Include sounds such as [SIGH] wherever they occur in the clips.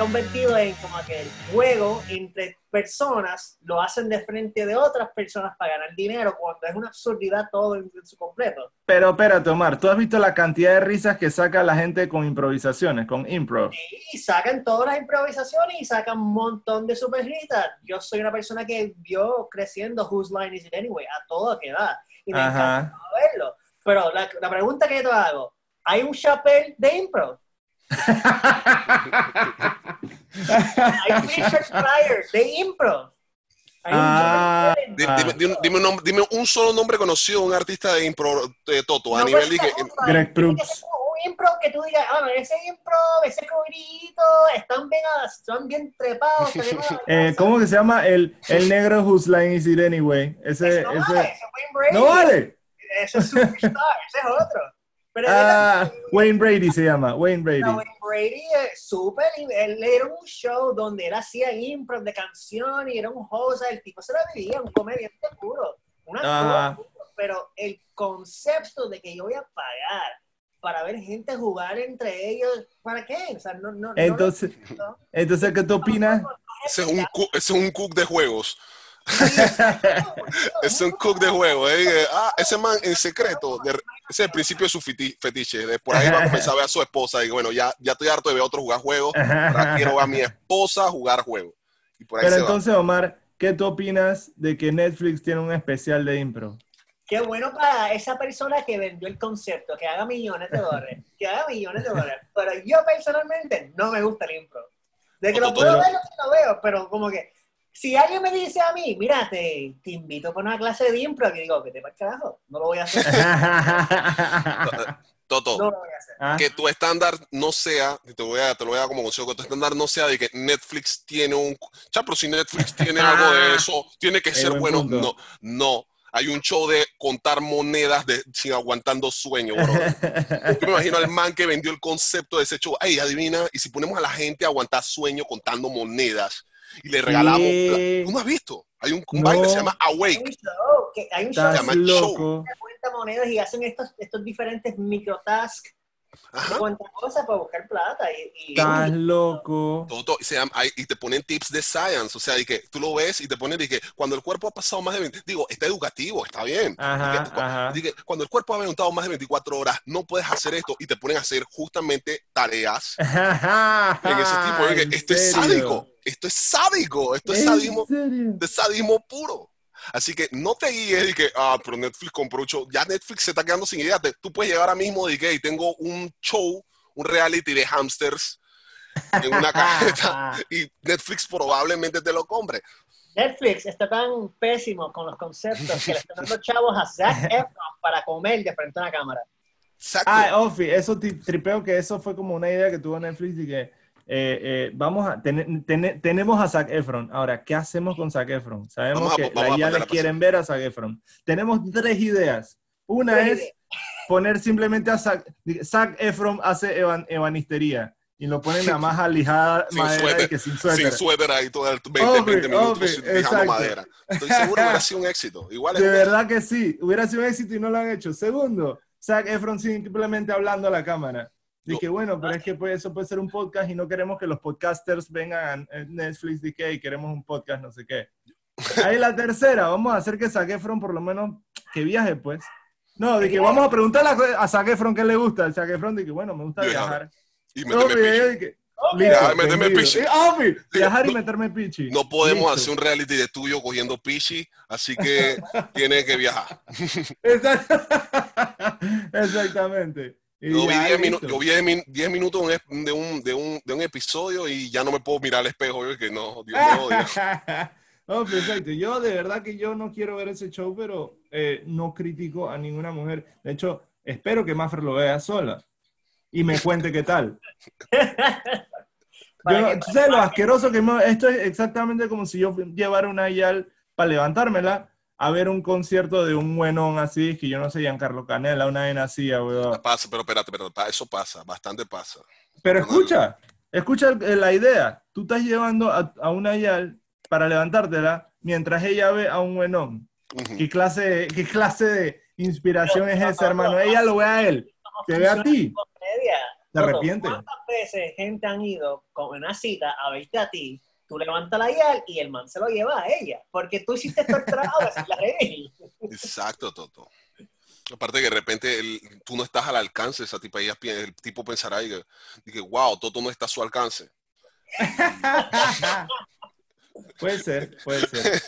convertido en como que el juego entre personas lo hacen de frente de otras personas para ganar dinero cuando es una absurdidad todo en, su completo. Pero espérate, Omar, ¿tú has visto la cantidad de risas que saca la gente con improvisaciones, con improv? Y sacan todas las improvisaciones y sacan un montón de superritas. Yo soy una persona que vio creciendo Whose Line Is It Anyway a todo que da. Y me Ajá. encanta verlo. Pero la, la pregunta que yo te hago, ¿hay un chapel de improv? ¿Hay un Richard Pryor de improv? ¿Hay un Ah. Dime, dime- dime un nombre- dime un solo nombre conocido de un artista de impro de Toto a No nivel de que- un- Greg Proops. Un improv que tú digas, ah, no, ese improv, ese cobrito, están bien, están bien trepados. están bien [LAUGHS] eh, ¿Cómo que se llama? El, el [LAUGHS] negro whose line is it anyway. Ese, Ese no ese- vale, ese. ¡No vale! Ese es Superstar, ese es otro. Pero Ah, Wayne Brady se llama, Wayne Brady. No, Wayne Brady es súper, él era un show donde él hacía improv de canción y era un host, el tipo se la vivía, un comediante puro, un actor Ajá. puro, pero el concepto de que yo voy a pagar para ver gente jugar entre ellos, ¿para qué? O sea, no, no, Entonces, entonces ¿qué tú opinas? ese es un cook, ese es un cook de juegos. [LAUGHS] Es un cook de juegos. eh, Ah, ese man en secreto, de- ese es el principio de su fetiche. De por ahí va a comenzar a ver a su esposa y bueno, ya, ya estoy harto de ver a otro jugar juegos. Ahora quiero ver a mi [LAUGHS] esposa jugar juegos. Y por ahí Pero se va. entonces, Omar, ¿qué tú opinas de que Netflix tiene un especial de impro? Qué bueno para esa persona que vendió el concepto, que haga millones de dólares, que haga millones de dólares. Pero yo personalmente no me gusta el impro. De que lo puedo ver, lo veo, pero como que si alguien me dice a mí, mira, te, te invito para una clase de impro, yo digo, vete para el carajo, no lo voy a hacer. [LAUGHS] Toto, No lo voy a hacer. Ah, que tu estándar no sea, te, voy a, te lo voy a dar como consejo, que tu estándar no sea de que Netflix tiene un... Ya, pero si Netflix [LAUGHS] tiene algo de eso, tiene que ser buen bueno. punto. No, no. Hay un show de contar monedas de, sin aguantando sueño, bro. [LAUGHS] Yo me imagino al man que vendió el concepto de ese show. Ay, adivina, y si ponemos a la gente a aguantar sueño contando monedas y le regalamos... ¿Tú no has visto? Hay un, un No. baile que se llama Hay Awake. un show, que hay un show Estás llama que loco. cuenta monedas y hacen estos, estos diferentes microtasks, Ajá. cuentan cosas para buscar plata. Y, y- Estás loco. Todo, todo, se llama- hay- y te ponen tips de science, o sea, y que tú lo ves y te ponen de que cuando el cuerpo ha pasado más de 20, digo, está educativo, está bien. Ajá, Y que, ajá. y que cuando el cuerpo ha aguantado más de 24 horas, no puedes hacer esto y te ponen a hacer justamente tareas [LAUGHS] en ese tipo. Y que, ¿En esto es serio? sádico, esto es sádico, esto es ¿En sadismo, de sadismo puro. Así que no te guíes y que, ah, pero Netflix compró un show. Ya Netflix se está quedando sin idea. Te- tú puedes llegar ahora mismo y que "Hey, tengo un show, un reality de hamsters en una [LAUGHS] cajeta y Netflix probablemente te lo compre. Netflix está tan pésimo con los conceptos que le están dando chavos a Zac [LAUGHS] Efron para comer de frente a una cámara. Exacto. Ah, Ofi, eso tripeo que eso fue como una idea que tuvo Netflix y que eh, eh, vamos a ten- ten- tenemos a Zac Efron. Ahora, ¿qué hacemos con Zac Efron? Sabemos Vamos que a las ponerla les quieren ver a Zac Efron. Tenemos tres ideas. Una Tres es ideas. poner simplemente a Zac, Zac Efron hace eban- ebanistería y lo ponen nada más alijada Sin madera suéter, y que sin suéter. Sin suéter ahí todo el 20, Obvio, 20 minutos obvio, exacto. madera. Estoy seguro que hubiera sido un éxito. Igual De verdad que sí, hubiera sido un éxito y no lo han hecho. Segundo, Zac Efron simplemente hablando a la cámara. Dije, bueno, pero es que pues, eso puede ser un podcast y no queremos que los podcasters vengan a Netflix y que queremos un podcast, no sé qué. Ahí la tercera, vamos a hacer que Zac Efron por lo menos que viaje, pues. No, de que vamos a preguntarle a, a Zac Efron qué le gusta. Zac Efron dice, bueno, me gusta Viajar. viajar. Y No, yo pichi. dije, Viajar, vendido. pichi. Obvio, viajar y No- meterme pichi. No podemos Listo. hacer un reality de tuyo cogiendo pichi, así que [LAUGHS] tiene que viajar. Exact- [LAUGHS] Exactamente. Yo vi ya, 10 minu- listo. yo vi 10 min- 10 minutos de un, de, un, de, un, episodio y ya no me puedo mirar al espejo. Yo que no, Dios me odia. [LAUGHS] no, perfecto. Yo de verdad que yo no quiero ver ese show, pero eh, no critico a ninguna mujer. De hecho, espero que Maffer lo vea sola y me cuente qué tal. [LAUGHS] Yo, que- ¿tú ¿Sabes lo asqueroso que me- Esto es exactamente como si yo llevara una YAL para levantármela a ver un concierto de un buenón así, que yo no sé, Giancarlo Canela, una vez nacía, weón. Pasa, pero espérate, pa- eso pasa, bastante pasa. Pero escucha, escucha la idea. Tú estás llevando a, a una Yal para levantártela mientras ella ve a un buenón. Ujú. ¿Qué clase, qué clase de inspiración es esa, hermano? Ella lo ve a él, te ve a ti, Comedia. te Toto, arrepiente. ¿Cuántas veces gente han ido con una cita a verte a ti? Tú levantas la yal y el man se lo lleva a ella. Porque tú hiciste todo el trabajo de. Exacto, Toto. Aparte que de repente el- tú no estás al alcance de esa tipa, ella, el tipo pensará y que, y que, wow, Toto no está a su alcance. [LAUGHS] puede ser, puede ser.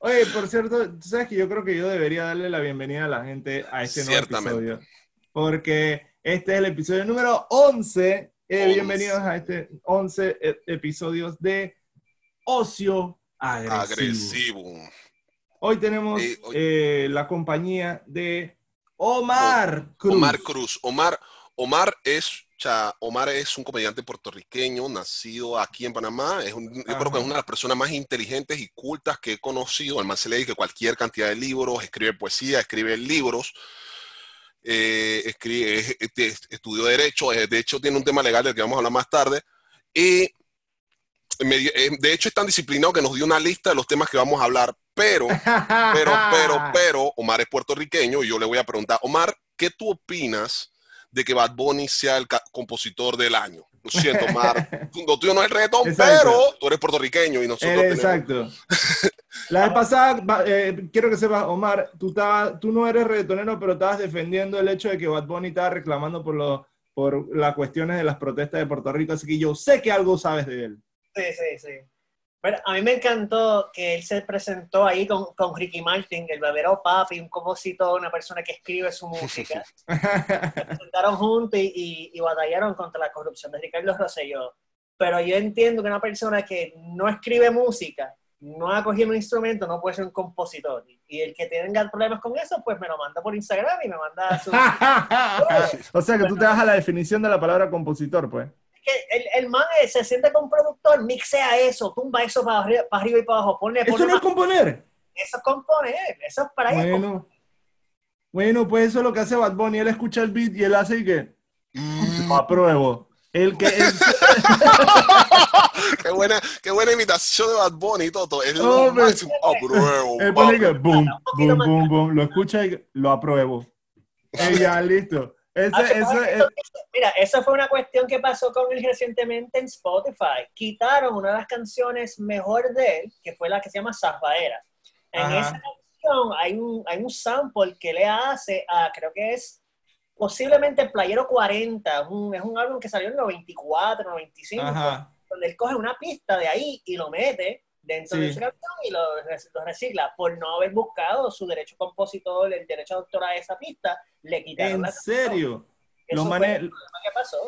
Oye, por cierto, tú sabes que yo creo que yo debería darle la bienvenida a la gente a este nuevo episodio. Porque este es el episodio número 11. Eh, Once. bienvenidos a este 11 e- episodios de Ocio Agresivo. Agresivo. Hoy tenemos Eh, hoy- eh, la compañía de Omar Cruz. Omar Cruz. Omar, Omar es, Omar es un comediante puertorriqueño, nacido aquí en Panamá. Es un- yo creo que es una de las personas más inteligentes y cultas que he conocido. Man se le dedica cualquier cantidad de libros, escribe poesía, escribe libros. eh, escribe, es- es- estudió Derecho, eh, de hecho tiene un tema legal del que vamos a hablar más tarde. Y de hecho es tan disciplinado que nos dio una lista de los temas que vamos a hablar, pero [LAUGHS] pero, pero, pero, Omar es puertorriqueño y yo le voy a preguntar, Omar, ¿qué tú opinas de que Bad Bunny sea el compositor del año? Lo siento, Omar. [LAUGHS] Lo tuyo no es el reggaetón, Exacto. pero tú eres puertorriqueño y nosotros Eh, tenemos... exacto. [LAUGHS] La vez pasada, eh, quiero que sepas, Omar, tú, estabas- tú no eres reggaetonero, pero estabas defendiendo el hecho de que Bad Bunny estaba reclamando por, por las cuestiones de las protestas de Puerto Rico, así que yo sé que algo sabes de él. Sí, sí, sí. Pero a mí me encantó que él se presentó ahí con, con Ricky Martin, el verdadero papi, un compositor, una persona que escribe su música. [LAUGHS] se presentaron juntos y, y- y batallaron contra la corrupción de Ricardo Rosselló. Pero yo entiendo que una persona que no escribe música, no ha cogido un instrumento, no puede ser un compositor. Y el que tenga problemas con eso, pues me lo manda por Instagram y me manda su... [LAUGHS] o sea que tú te das a la definición de la palabra compositor, pues. Que el, el man eh, se siente con un productor, mixea eso, tumba eso para arriba, para arriba y para abajo, ponle, Eso ponle no es componer. eso es componer, eso es para. Bueno, bueno, pues eso es lo que hace Bad Bunny. Él escucha el beat y él hace y que Mm, lo apruebo. El que, el- [LAUGHS] qué, buena, qué buena imitación de Bad Bunny, Toto. Es lo me- máximo. Pruebo, él pone que boom, boom, boom, boom. Lo escucha y lo apruebo. Y ya, listo. Ese, Ah, eso- es- Mira, eso fue una cuestión que pasó con él recientemente en Spotify. Quitaron una de las canciones mejor de él, que fue la que se llama Zafaera. En Ajá. esa canción hay un, hay un sample que le hace a, creo que es posiblemente Playero 40, un- es un álbum que salió en el 94, 95, Ajá. donde él coge una pista de ahí y lo mete dentro de Sí. su canción y lo, lo recicla. Por no haber buscado su derecho compositor, el derecho de autor a esa pista, le quitaron ¿En la serio? Eso fue el problema que pasó.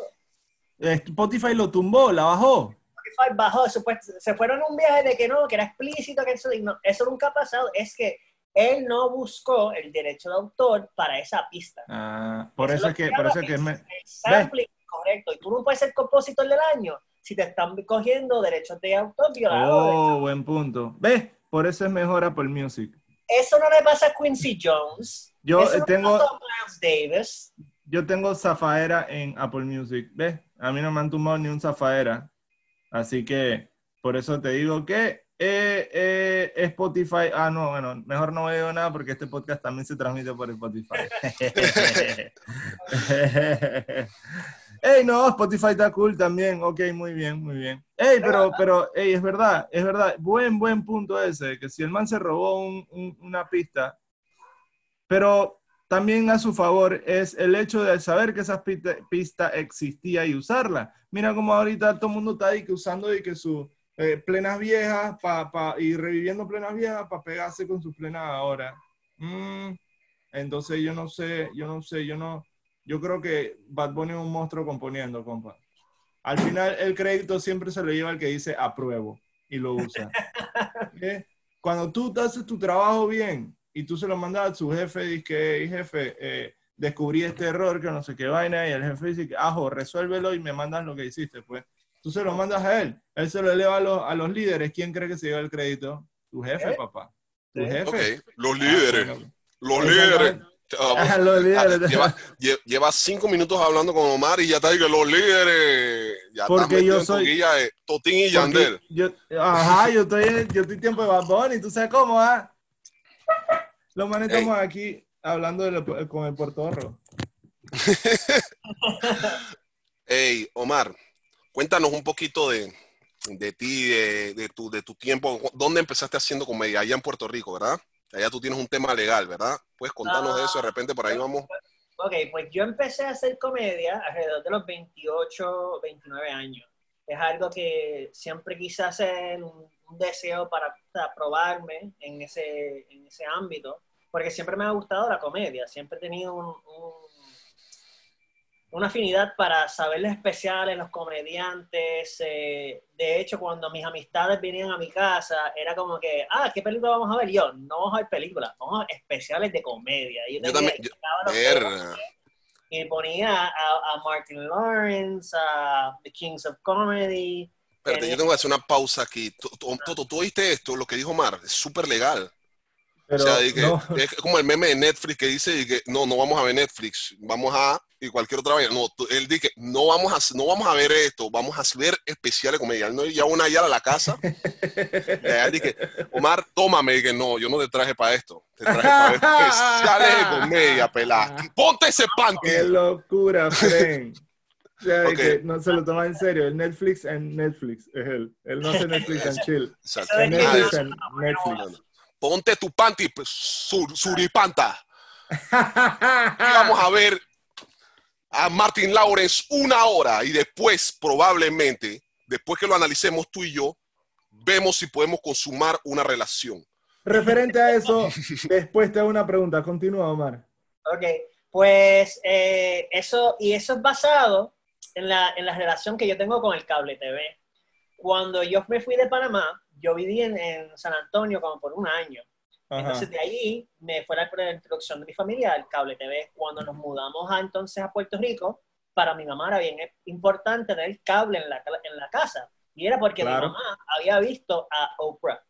Spotify lo tumbó, la bajó. Spotify bajó, se fueron un viaje de que no, que era explícito, que eso, no, eso nunca ha pasado. Es que él no buscó el derecho de autor para esa pista. Ah, por eso es que, por eso es que es me- correcto. Y tú no puedes ser compositor del año si te están cogiendo derechos de autor violados. Oh, buen punto. ¿Ves? Por eso es mejor Apple Music. Eso no le pasa a Quincy Jones. Yo Eso no tengo, le pasó a Miles Davis. yo tengo Zafaera en Apple Music. ¿Ves? A mí no me han tumbado ni un Zafaera. Así que por eso te digo que eh, eh, Spotify. Ah, no, bueno, mejor no digo nada porque este podcast también se transmite por Spotify. [LAUGHS] [LAUGHS] Ey, no, Spotify está cool también. Ok, muy bien, muy bien. Ey, pero, pero, ey, es verdad, es verdad. Buen, buen punto ese, que si el man se robó un- un- una pista, pero también a su favor es el hecho de saber que esa pista, pista existía y usarla. Mira como ahorita todo el mundo está ahí que usando y que sus eh, plenas viejas pa, pa- y reviviendo plenas viejas para pegarse con sus plenas ahora. Mm, entonces yo no sé, yo no sé, yo no, yo creo que Bad Bunny es un monstruo componiendo, compa. Al final el crédito siempre se lo lleva el que dice apruebo y lo usa. [LAUGHS] ¿Eh? Cuando tú haces tu trabajo bien y tú se lo mandas a su jefe, dices que "Hey, jefe, eh, descubrí este error, que no sé qué vaina, y el jefe dice, que, ajo, resuélvelo y me mandas lo que hiciste, pues. Tú se lo mandas a él, él se lo eleva a los, a los líderes, ¿quién cree que se lleva el crédito? Tu jefe, ¿Eh? papá. tu jefe. Los Ah, líderes, los líderes. Ah, los líderes. ah, lleva, lle- lleva cinco minutos hablando con Omar y ya está diciendo los líderes. Ya Porque yo soy- guía Totín y Yandel. Yo, ajá, yo estoy, en- yo estoy tiempo de Bad Bunny, ¿tú sabes cómo, ah? Los manes estamos aquí hablando de lo- con el puertorro. Hey, [LAUGHS] Omar, cuéntanos un poquito de, de ti, de, de tu, de tu tiempo. ¿Dónde empezaste haciendo comedia? Allá en Puerto Rico, ¿verdad? Allá tú tienes un tema legal, ¿verdad? ¿Puedes contarnos de eso? De repente por ahí vamos. Ok, pues yo empecé a hacer comedia alrededor de los 28, 29 años. Es algo que siempre quise hacer, un, un deseo para, para probarme en ese, en ese ámbito, porque siempre me ha gustado la comedia, siempre he tenido un- un- una afinidad para saber los especiales, los comediantes. eh, de hecho, cuando mis amistades venían a mi casa, era como que, ah, ¿qué película vamos a ver? Y Yo, no vamos a ver películas, vamos a ver especiales de comedia. Y Yo tenía- también. yo- y ponía a, a Martin Lawrence, a The Kings of Comedy. Espérate, yo tengo que hacer una pausa aquí. Toto, ¿tú oíste esto? Lo que dijo Omar, es súper legal. Pero o sea, que- no, es como el meme de Netflix que dice que no, no vamos a ver Netflix, vamos a y cualquier otra vaina. No, él dice que no vamos a no vamos a ver esto, vamos a ver especiales comedia. Él no ya una allá a la casa. allá dice, Omar, tómame, y que no, yo no te traje para esto, te traje para [LAUGHS] especiales de comedia, pelá. Ponte ese panty. qué locura, Fren. O sea, de Ok. que no se lo toma en serio. El Netflix en Netflix es él. Él no hace Netflix and chill. Exacto. El Netflix en Netflix. Ponte tu panty, pues, sur- suripanta. [LAUGHS] Y vamos a ver a Martin Lawrence una hora y después, probablemente, después que lo analicemos tú y yo, vemos si podemos consumar una relación. Referente a eso, [LAUGHS] después te hago una pregunta. Continúa, Omar. Ok, pues eh, eso, y eso es basado en la, en la relación que yo tengo con el cable TV. Cuando yo me fui de Panamá, yo viví en, en San Antonio como por un año. Ajá. Entonces de ahí me fue la, la introducción de mi familia al cable TV. Cuando nos mudamos a, entonces a Puerto Rico, para mi mamá era bien importante tener cable en la, en la casa. Y era porque Claro. mi mamá había visto a Oprah.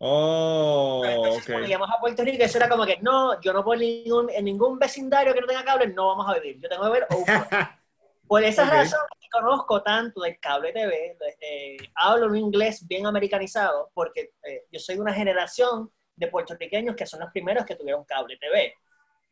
Oh, Entonces, ok. cuando llegamos a Puerto Rico, eso era como que no, yo no puedo ningún, en ningún vecindario que no tenga cable, no vamos a vivir. Yo tengo que ver Oprah. [LAUGHS] Por esa Ok. razón, conozco tanto del cable TV, eh, hablo un inglés bien americanizado, porque eh, yo soy de una generación de puertorriqueños que son los primeros que tuvieron cable TV.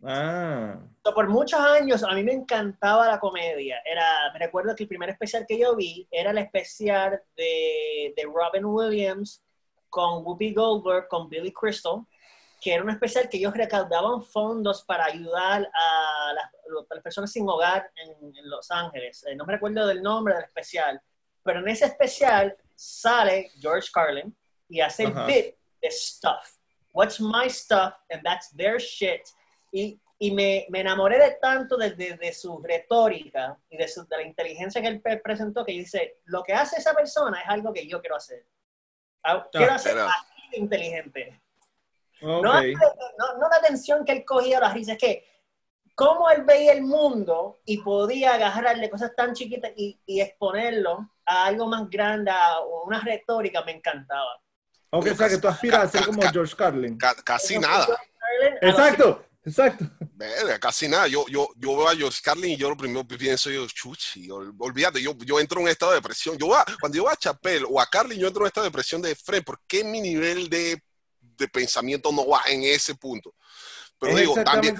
Ah, So, por muchos años a mí me encantaba la comedia. Era, me recuerdo que el primer especial que yo vi era el especial de, de Robin Williams con Whoopi Goldberg, con Billy Crystal, que era un especial que ellos recaudaban fondos para ayudar a las, a las personas sin hogar en, en Los Ángeles. Eh, no me recuerdo del nombre del especial, pero en ese especial sale George Carlin y hace el bit de Stuff. What's my stuff and that's their shit y, y me, me enamoré de tanto de, de- de su retórica y de, su- de la inteligencia que él pre- presentó que dice, lo que hace esa persona es algo que yo quiero hacer. Ah, Quiero hacer así de inteligente. ok. No, no, no la atención que él cogía las risas, es que cómo él veía el mundo y podía agarrarle cosas tan chiquitas y, y exponerlo a algo más grande, a una retórica, me encantaba. Ok, o sea que tú aspiras a ser como George Carlin. Ca- casi nada. Exacto, exacto. Verga, casi nada. Yo, yo, yo veo a George Carlin y yo lo primero que pienso, yo, chuchi, ol- olvídate, yo, yo entro en un estado de depresión. Yo voy a- cuando yo voy a Chapel o a Carlin, yo entro en un estado de depresión de Fred, ¿por qué mi nivel de, de pensamiento no va en ese punto? Pero Es digo, también,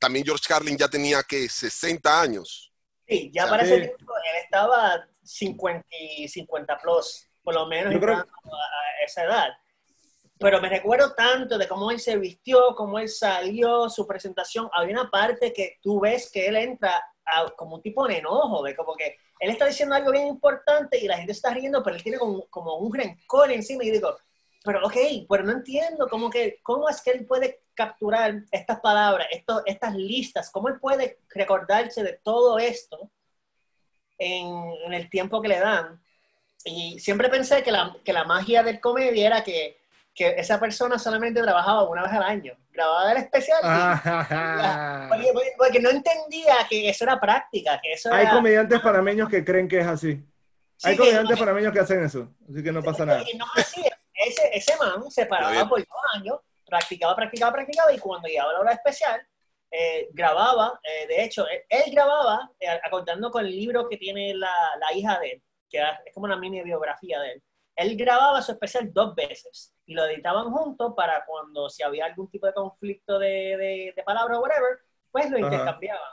también George Carlin ya tenía que 60 años. Sí, ya Sí. para ese tiempo él estaba 50, y 50 plus, por lo menos creo- a, esa edad. Pero me recuerdo tanto de cómo él se vistió, cómo él salió, su presentación. Había una parte que tú ves que él entra a- como un tipo de enojo, de como que él está diciendo algo bien importante y la gente está riendo, pero él tiene como, como un rencor encima. Y digo, pero ok, pero no entiendo cómo, que, cómo es que él puede capturar estas palabras, esto, estas listas, cómo él puede recordarse de todo esto en, en el tiempo que le dan. Y siempre pensé que la, que la magia del comedia era que, que esa persona solamente trabajaba una vez al año, grababa el especial. y- Ah. porque, no entendía que eso era práctica, que eso Hay era... comediantes panameños que creen que es así. Sí, Hay que- comediantes panameños que hacen eso, así que no pasa nada. Y no es así, ese, ese man se paraba por dos años, practicaba, practicaba, practicaba, y cuando llegaba la hora especial, eh, grababa, eh, de hecho, él, él grababa, eh, acordando con el libro que tiene la, la hija de él, que es como una mini biografía de él. Él grababa su especial dos veces y lo editaban juntos para cuando si había algún tipo de conflicto de, de, de palabras o whatever, pues lo Ajá. intercambiaban.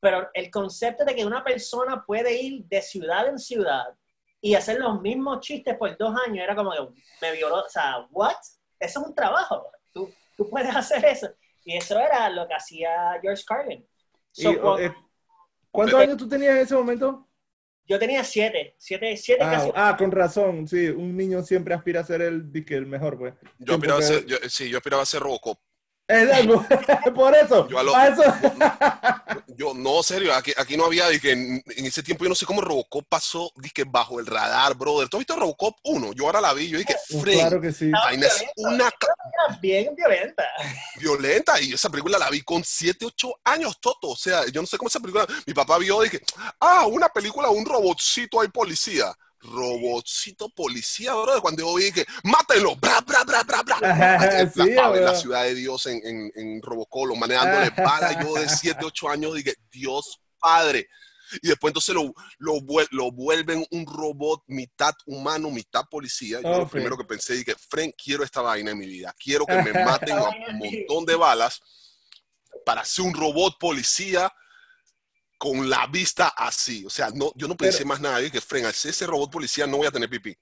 Pero el concepto de que una persona puede ir de ciudad en ciudad y hacer los mismos chistes por dos años era como que me violó, o sea, ¿what? Eso es un trabajo, tú, tú puedes [LAUGHS] hacer eso. Y eso era lo que hacía George Carlin. Y, So, o- cuando- eh, ¿Cuántos años tú tenías en ese momento? Yo tenía siete, siete, siete Ah, casi. ah, con razón, sí, un niño siempre aspira a ser el, disque el mejor, pues. Yo aspiraba a ser, yo- sí, yo aspiraba a ser Robocop. Es [LAUGHS] algo- por eso, Yo a lo- a eso. [LAUGHS] Yo, no, serio, aquí, aquí no había, dije, en, en ese tiempo yo no sé cómo Robocop pasó, dije, bajo el radar, brother. ¿Tú has visto Robocop 1? Yo ahora la vi, yo dije, Frey, claro que sí. Vaina es violenta, una bien violenta. violenta y esa película la vi con 7, 8 años, Toto. O sea, yo no sé cómo esa película, mi papá vio, dije, ah, una película, un robotcito ahí policía. Robotcito policía, brother. Cuando yo vi que, mátenlo, bra, bra, bra, bra, bra. Ajá, la, sí, la ciudad de Dios en, en, en Robocop, lo manejándole bala. Yo de 7, 8 años dije, Dios Padre. Y después entonces lo, lo, lo vuelven un robot mitad humano, mitad policía. Yo lo Ok. primero que pensé, dije, Frank, quiero esta vaina en mi vida. Quiero que me [LAUGHS] maten a un montón de balas para ser un robot policía con la vista así. O sea, no, yo no pensé Pero- más nada. Dije, Frank, al ser ese robot policía no voy a tener pipí.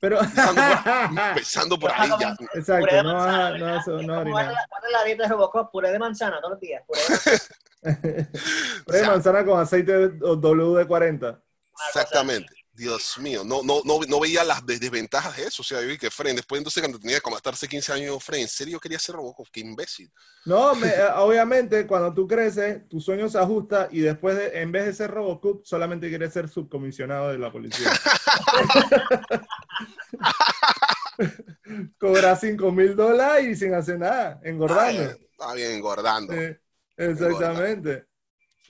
Pero, Empezando por, [LAUGHS] empezando por ahí ya. Puré exacto, de no manzana, no ¿verdad? vas a- Es no como orinar. ¿cuál es la- dieta de Robocop? Puré de manzana todos los días. Puré de manzana. [LAUGHS] Puré de manzana con aceite WD-40. cosa Exactamente. Dios mío, no, no, no, no veía las des- desventajas de eso. O sea, yo vi que Fren, después entonces cuando tenía como hasta hace 15 años, Fren, ¿en serio quería ser Robocop? Qué imbécil. No, me- eh, obviamente cuando tú creces, tu sueño se ajusta y después, de- en vez de ser Robocop, solamente quieres ser subcomisionado de la policía. [LAUGHS] Cobrar 5 mil dólares y sin hacer nada, engordando. Está bien, engordando. Eh, exactamente.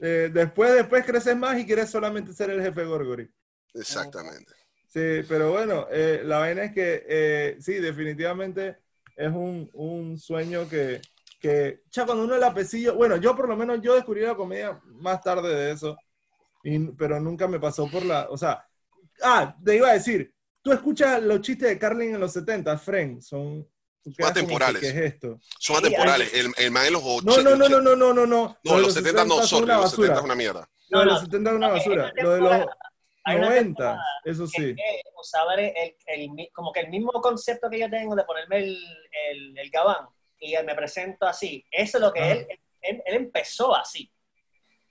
Eh, después, después creces más y quieres solamente ser el jefe Gorgory. Exactamente. Sí, pero bueno, eh, la vaina es que eh, sí, definitivamente es un, un sueño que, que, ya cuando uno la pesillo, bueno, yo por lo menos yo descubrí la comedia más tarde de eso, y- pero nunca me pasó por la, o sea, ah, te iba a decir, tú escuchas los chistes de Carlin en los 70, Friends, son... que, atemporales. ¿Qué es esto? Son atemporales. El, el man en los 80. No, no, no, no, no, no, no, no. No, los 70 no, son los 70 basura. es una mierda. De No, los no. 70 es una basura. Lo de los hay una 90, temporada eso Es sí. que usaba el, el- como que el mismo concepto que yo tengo de ponerme el, el, el gabán y me presento así. Eso es lo que Ajá. él, él, él empezó así.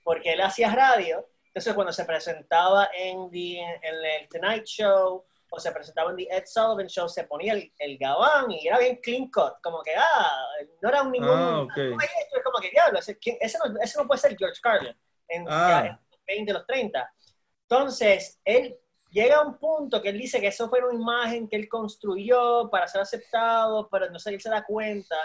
Porque él hacía radio. Entonces, cuando se presentaba en, the, en el Tonight Show o se presentaba en The Ed Sullivan Show, se ponía el, el gabán y era bien clean cut. Como que, ah, no era un ningún. Ah, ok. no es como que, diablo, ese, ¿quién- ese no, ese no puede ser George Carlin en, Ah. en los 20, los 30. Entonces, él llega a un punto que él dice que eso fue una imagen que él construyó para ser aceptado, pero no sé, él se da cuenta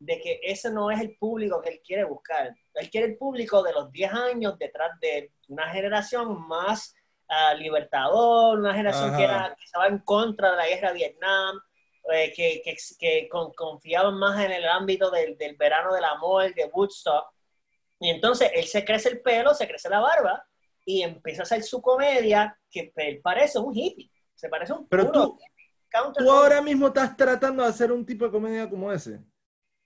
de que ese no es el público que él quiere buscar. Él quiere el público de los 10 años detrás de una generación más ah, libertador, una generación Ajá. que, era, que estaba en contra de la guerra de Vietnam, eh, que, que, que con- confiaban más en el ámbito del, del verano del amor, de Woodstock. Y entonces él se crece el pelo, se crece la barba y empieza a hacer su comedia que él parece un hippie. Se parece un Pero puro tú- counter- Tú ahora mismo estás tratando de hacer un tipo de comedia como ese.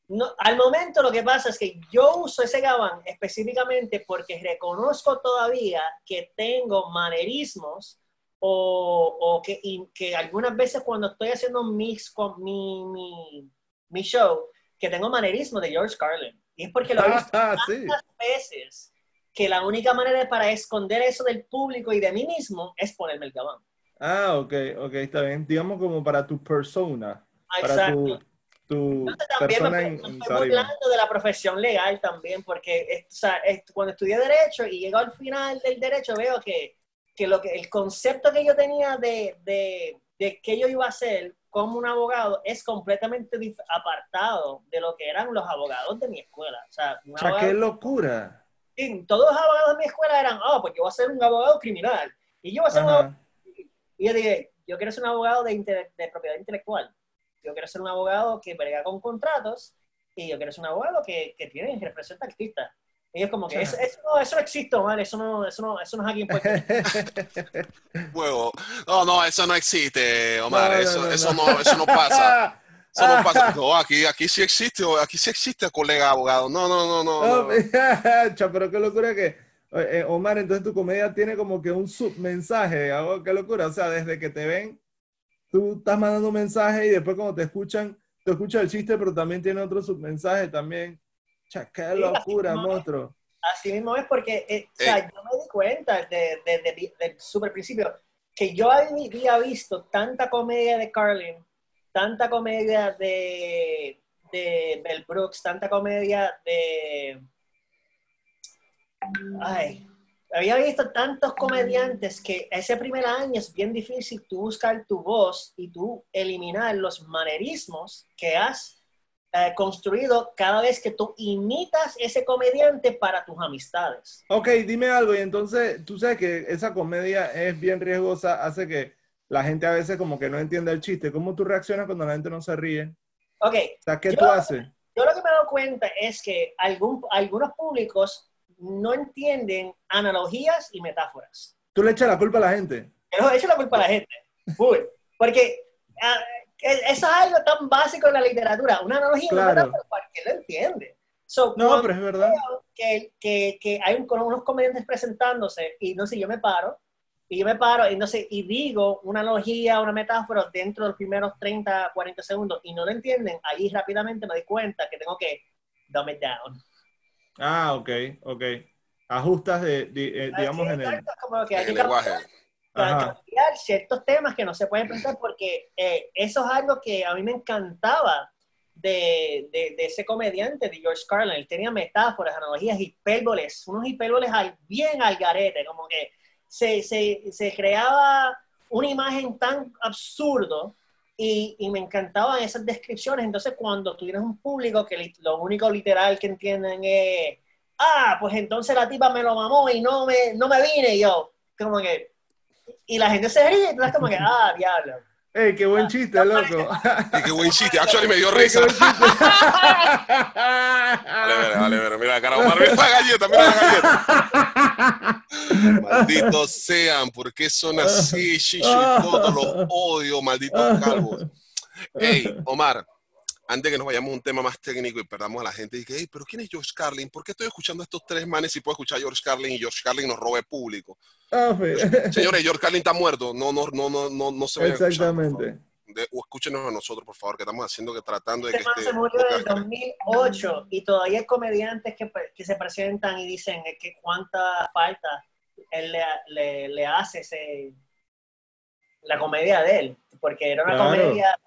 No, al momento lo que pasa es que yo uso ese gabán específicamente porque reconozco todavía que tengo manerismos o, o que, que algunas veces cuando estoy haciendo un mix con mi, mi, mi show, que tengo manerismos de George Carlin. Y es porque lo he [LAUGHS] visto Ah, sí. tantas veces que la única manera para esconder eso del público y de mí mismo es ponerme el gabán. Ah, ok, ok, está bien. Digamos como para tu persona, para Exacto. tu, tu Entonces, también persona me, en, me en estoy burlando de la profesión legal también, porque es- o sea, es- cuando estudié Derecho y llego al final del Derecho, veo que, que, lo que el concepto que yo tenía de, de, de qué yo iba a hacer como un abogado es completamente apartado de lo que eran los abogados de mi escuela. O sea, O sea, qué locura. Todos los abogados de mi escuela eran, oh, pues yo voy a ser un abogado criminal. Y yo voy a ser un abogado y yo dije, yo quiero ser un abogado de, propiedad intelectual. yo quiero ser un abogado que brega con contratos y yo quiero ser un abogado que, que tiene, que representa artistas. Y es como que eso, eso, no, eso no existe, Omar, eso no, eso no, eso no es aquí en Puerto Rico. [LAUGHS] Huevo. No, no, eso no existe, Omar. No, no, eso, no, eso, no, eso no pasa. [LAUGHS] Eso no pasa. No, aquí, aquí sí existe, aquí sí existe colega abogado. No, no, no, no. Oh, no. [LAUGHS] cha, pero qué locura que, eh, Omar, entonces tu comedia tiene como que un submensaje, algo, qué locura, o sea, desde que te ven, tú estás mandando un mensaje y después cuando te escuchan, te escucha el chiste, pero también tiene otro submensaje también. Cha, qué Sí, locura, mismo es. monstruo. Así mismo es porque, eh, o sea, yo me di cuenta desde de, de- del super principio que yo había visto tanta comedia de Carlin, tanta comedia de, de Bell Brooks, tanta comedia de... Ay, había visto tantos comediantes que ese primer año es bien difícil tú buscar tu voz y tú eliminar los manerismos que has eh, construido cada vez que tú imitas ese comediante para tus amistades. Ok, dime algo, y entonces, tú sabes que esa comedia es bien riesgosa, hace que la gente a veces como que no entienda el chiste. ¿Cómo tú reaccionas cuando la gente no se ríe? Ok, O sea, ¿qué Yo- tú haces? yo lo que me he dado cuenta es que algún, algunos públicos no entienden analogías y metáforas. Tú le echas la culpa a la gente. Pero eso es la culpa a la gente. Full. Porque ah, eso es algo tan básico en la literatura. Una analogía y una Claro. metáfora, cualquiera lo entiende. So, No, pero es verdad. que, que, que hay un- unos comediantes presentándose y no sé, yo me paro y yo me paro y no sé, y digo una analogía, una metáfora dentro de los primeros 30, 40 segundos y no lo entienden, ahí rápidamente me doy cuenta que tengo que dumb it down. Ah, ok, ok. Ajustas de, de- eh, digamos Así, en el... como que hay El que lenguaje. para Ajá. cambiar ciertos temas que no se pueden presentar porque eh, eso es algo que a mí me encantaba de, de, de ese comediante, de George Carlin. Él tenía metáforas, analogías, hipérboles, unos hipérboles al, bien al garete, como que se, se, se creaba una imagen tan absurdo y, y me encantaban esas descripciones. Entonces, cuando tuvieras un público que lo único literal que entienden es, ah, pues entonces la tipa me lo mamó y no me, no me vine y yo, como que, y la gente se ríe y como que, ah, diablo. ¡Ey, qué buen chiste, loco! Y qué buen chiste. Actually me dio ¡Ey, risa. [LAUGHS] Vale, vale, vale. Mira la cara, Omar, mira la galleta, mira la galleta. Malditos sean, ¿por qué son así, Shishu? Todos los odio, malditos calvos. Hey, Omar, antes de que nos vayamos a un tema más técnico y perdamos a la gente, dije, hey, pero ¿quién es George Carlin? ¿Por qué estoy escuchando a estos tres manes si puedo escuchar a George Carlin y George Carlin nos robe público? Fe. Señores, [LAUGHS] George Carlin está muerto. No, no, no, no, no, no se vayan a escuchar, por favor. Exactamente. De- o escúchenos a nosotros, por favor, que estamos haciendo, que tratando de que Este man este se murió en el podcast- 2008 y todavía hay comediantes que, que se presentan y dicen que cuánta falta él le, le, le hace ese, la comedia de él, porque era una Claro. comedia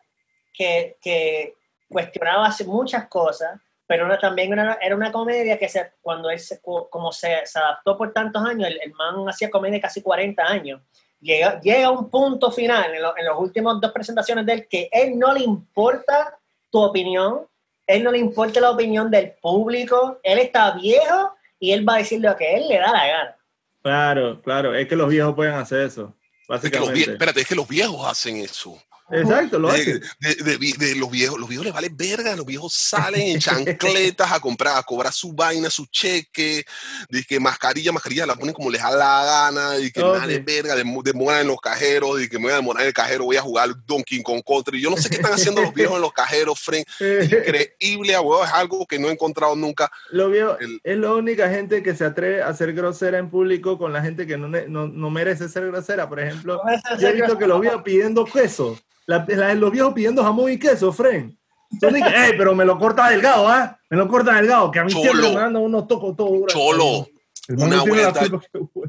que, que cuestionaba muchas cosas, pero era también una, era una comedia que se, cuando él se, como se, se adaptó por tantos años, el, el man hacía comedia casi 40 años. Llega, llega a un punto final en, lo- en las últimas dos presentaciones de él que él no le importa tu opinión, él no le importa la opinión del público, él está viejo y él va a decir lo que él le da la gana. Claro, claro. Es que los viejos pueden hacer eso, Es que los vie- básicamente. espérate, es que los viejos hacen eso. Exacto, lo De, hacen. de- de vi- de los viejos, los viejos les vale verga, los viejos salen en chancletas a comprar, a cobrar su vaina, su cheque, de que mascarilla, mascarilla la ponen como les da la gana, y que Ok. nada de verga, dem- demoran en los cajeros, y que me voy a demorar en el cajero, voy a jugar Donkey Kong Country. Yo no sé qué están haciendo los viejos en los cajeros, friend. Increíble, abuelo, es algo que no he encontrado nunca. Lo vio, El- es la única gente que se atreve a ser grosera en público con la gente que no, no, no merece ser grosera. Por ejemplo, yo he visto que los viejos pidiendo queso. La- la- los viejos pidiendo jamón y queso, friend. Son de que, "Ey, pero me lo corta delgado, ¿ah? Me lo corta delgado, que a mí Cholo. siempre me mandan unos tocos todo. Cholo, una vuelta-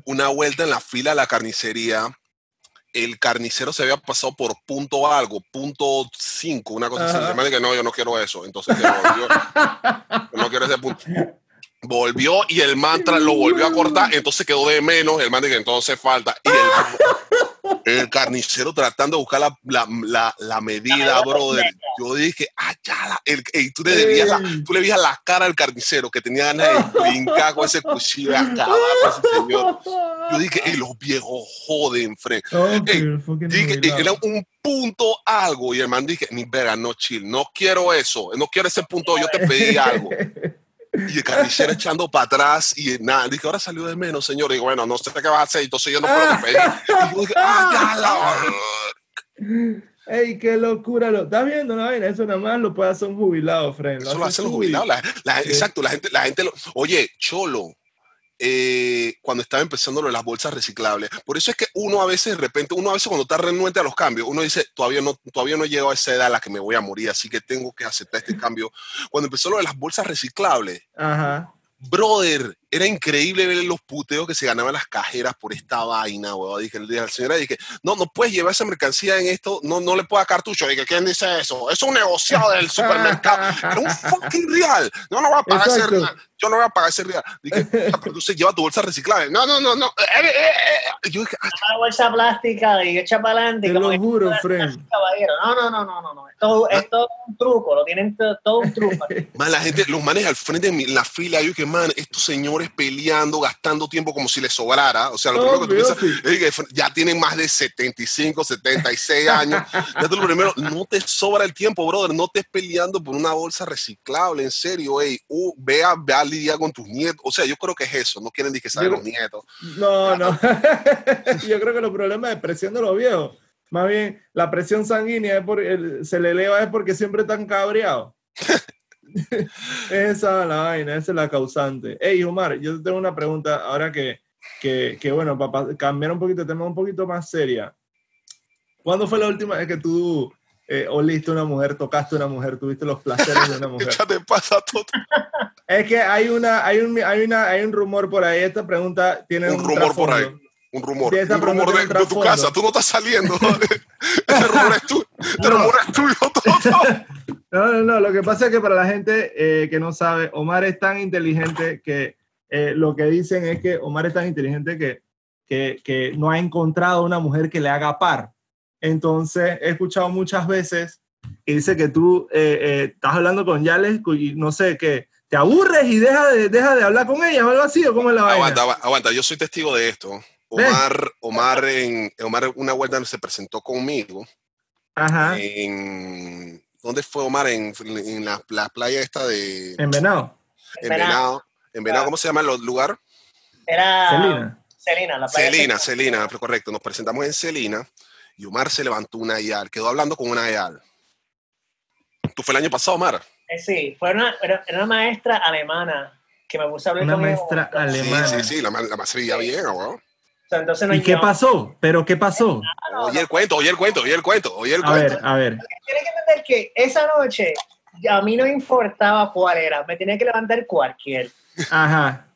una vuelta en la fila de la carnicería, el carnicero se había pasado por punto algo, punto 5, una cosa así. Ajá. Man dice, no, yo no quiero eso. Entonces, volvió, yo no quiero ese punto. Volvió y el mantra lo volvió a cortar, entonces quedó de menos. El man dice, entonces falta. Y el, [LAUGHS] el carnicero tratando de buscar la, la, la, la medida, brother. Yo dije, ah, ya, el, ey, tú, le debías tú le veías la cara al carnicero que tenía ganas de brincar con ese cuchillo con ese señor. Yo dije, ey, los viejos joden, Fred. Oh, Ey, pero fucking Dije, era un punto algo. Y el man dije, ni verga, no chill, no quiero eso, no quiero ese punto, yo te pedí algo. Y el carnicero echando para atrás y nada, dije, ahora salió de menos, señor. Y digo, bueno, no sé qué vas a hacer, entonces yo no puedo pedir. Y yo dije, ah, la... [LAUGHS] Ey, qué locura. Lo, ¿Estás viendo la vaina? Eso nada más lo puede hacer un jubilado, friend. Eso lo tú y- jubilados. La, la- Sí. Exacto, la gente, la gente lo... Oye, Cholo, eh, cuando estaba empezando lo de las bolsas reciclables, por eso es que uno a veces, de repente, uno a veces cuando está renuente a los cambios, uno dice, todavía no, todavía no he llegado a esa edad a la que me voy a morir, así que tengo que aceptar este [LAUGHS] cambio. Cuando empezó lo de las bolsas reciclables, Ajá. brother, era increíble ver los puteos que se ganaban las cajeras por esta vaina, weón. Dije, le dije a la señora, dije, no, no puedes llevar esa mercancía en esto, no, no le puedo dar cartucho. Dije, ¿quién dice eso? Es un negociado del supermercado. Era un fucking real. No, no voy a pagar ese real. Yo no voy a pagar ese real. Dije, "Ah, pero entonces lleva tu bolsa reciclable. No, no, no, no. Eh, eh, eh, eh. Yo dije, ah, Una bolsa plástica y echa para adelante. Te lo que- juro, friend. Caballero, no, no, no, no, no, no. Esto, esto es un truco, lo tienen to- todo un truco. [LAUGHS] man, la gente, los manes al frente de mi- la fila, yo dije, man, estos señores peleando, gastando tiempo como si les sobrara. O sea, lo primero que tú piensas, sí. es que ya tienen más de 75, 76 [LAUGHS] años. Ya tú lo primero, no te sobra el tiempo, brother. No estés peleando por una bolsa reciclable, en serio, ey. Uh, ve, a, ve a lidiar con tus nietos. O sea, yo creo que es eso. No quieren ni que salgan los nietos. No, no. [LAUGHS] Yo creo que los problemas de presión de los viejos, más bien la presión sanguínea es por, el- se le eleva es porque siempre están cabreados. [LAUGHS] esa es la vaina, esa es la causante. Hey, Omar, yo te tengo una pregunta ahora que, que, que bueno, para cambiar un poquito de tema un poquito más seria. ¿Cuándo fue la última vez que tú eh, oliste una mujer, tocaste una mujer, tuviste los placeres de una [LAUGHS] mujer? Te pasa todo. Es que hay una, hay un, hay una, hay un rumor por ahí. Esta pregunta tiene Un un, rumor por ahí. Un rumor. Un rumor de, tu casa. Tú no estás saliendo. [LAUGHS] [LAUGHS] Rumor es tuyo. No. rumor es tuyo. Toto. [LAUGHS] No, no, no. Lo que pasa es que para la gente eh, que no sabe, Omar es tan inteligente que eh, lo que dicen es que Omar es tan inteligente que, que, que no ha encontrado una mujer que le haga par. Entonces, he escuchado muchas veces que dice que tú eh, eh, estás hablando con Yales y no sé, que te aburres y deja de, deja de hablar con ella o algo así, o cómo es la vaina. Aguanta, aguanta, aguanta, yo soy testigo de esto. Omar, Omar, en, Omar una vuelta se presentó conmigo Ajá. en... ¿Dónde fue Omar? En, en la, la playa esta de... En Venado. En Venado. En Venado, ¿cómo se llama el lugar? Era Celina. Celina, la playa Celina, correcto. Nos presentamos en Celina y Omar se levantó una yal, quedó hablando con una yal. ¿Tú fue el año pasado, Omar? Eh, sí, fue una, era era una maestra alemana que me puse a hablar Una con ella. maestra alemana. Sí, sí, sí, la, la más se veía bien, weón. Sea, entonces no ¿Y qué pasó? ¿Pero qué pasó? No, Oye el cuento, oye el cuento, oye el cuento, oye el A cuento. ver, a ver. Tienes que entender que esa noche a mí no importaba cuál era, me tenía que levantar cualquier. Ajá.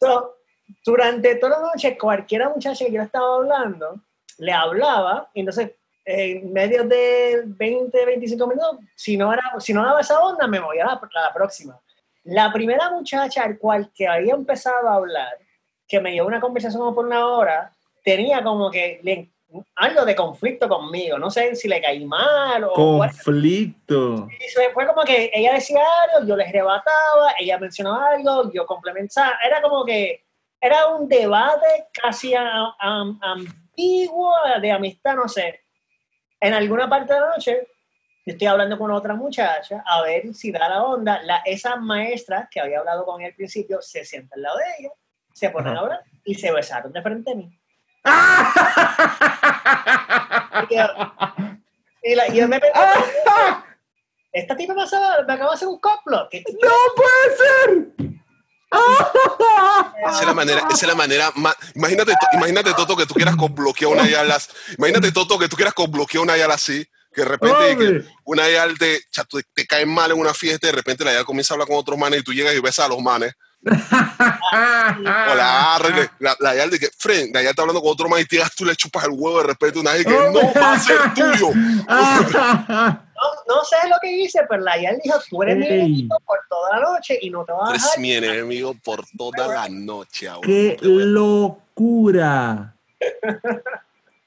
So, durante toda la noche, cualquiera muchacha que yo estaba hablando, le hablaba, y entonces en medio de 20, 25 minutos, si no, era, si no daba esa onda, me voy a la, a la próxima. La primera muchacha al cual que había empezado a hablar, que me llevó una conversación como por una hora, tenía como que le- algo de conflicto conmigo, no sé si le caí mal o... Conflicto. Y se fue como que ella decía algo, yo les rebataba, ella mencionaba algo, yo complementaba. Era como que era un debate casi a- am- ambiguo de amistad, no sé. En alguna parte de la noche, yo estoy hablando con otra muchacha a ver si da la onda. La, esa maestra que había hablado con ella al principio se sienta al lado de ella, se ponen Ajá. a hablar y se besaron de frente a mí. [LAUGHS] Y yo, y la- y yo me [LAUGHS] pensé, esta tipa me, me acaba de hacer un complot. ¿Qué- ¡No puede ser! [LAUGHS] Esa es la manera, esa es la manera más. Imagínate, to- imagínate Toto que tú quieras bloquear una yal así. Imagínate Toto que tú quieras bloquear una yal así. Que de repente que una yal te, te, te cae mal en una fiesta y de repente la yal comienza a hablar con otros manes y tú llegas y besas a los manes. [LAUGHS] O la la, la yal de que, Fred, la yal está hablando con otro man y te tú le chupas el huevo de repente una vez que no va a ser [LAUGHS] tuyo. [LAUGHS] No, no sé lo que hice, pero la Yal dijo, tú eres mi enemigo por toda la noche y no te vas a Eres dejar. mi enemigo por toda la noche. abuelo. ¡Qué locura!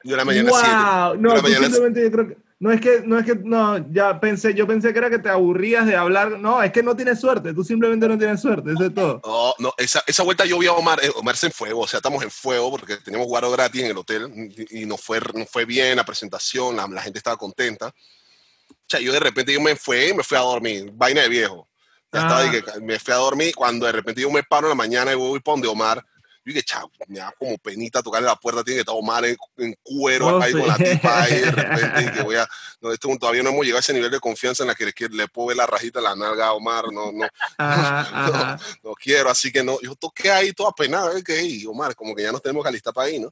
Yo la mañana siete. ¡Wow! No, Yo la tú mañana- simplemente yo creo que No es que, no es que, no, ya pensé, yo pensé que era que te aburrías de hablar. No, es que no tienes suerte, tú simplemente no tienes suerte, eso es todo. No, no, esa, esa vuelta yo vi a Omar, eh, Omar se en fuego, o sea, estamos en fuego porque teníamos guaro gratis en el hotel y, y nos, fue, nos fue bien la presentación, la, la gente estaba contenta. O sea, yo de repente yo me fui me fui a dormir, vaina de viejo. Ya estaba, Ah. y que me fui a dormir cuando de repente yo me paro en la mañana y voy para donde Omar. Yo dije, chao, me da como penita tocarle la puerta, tiene que estar Omar en, en cuero Oh, acá ahí con la tipa ahí de [LAUGHS] repente y que voy a, no, este, todavía no hemos llegado a ese nivel de confianza en la que le, que le puedo ver la rajita en la nalga a Omar, no, no, [LAUGHS] Ajá, ajá. no quiero, así que no, yo toqué ahí toda penada, ¿eh? que Omar, como que ya nos tenemos que alistar para ahí, ¿no?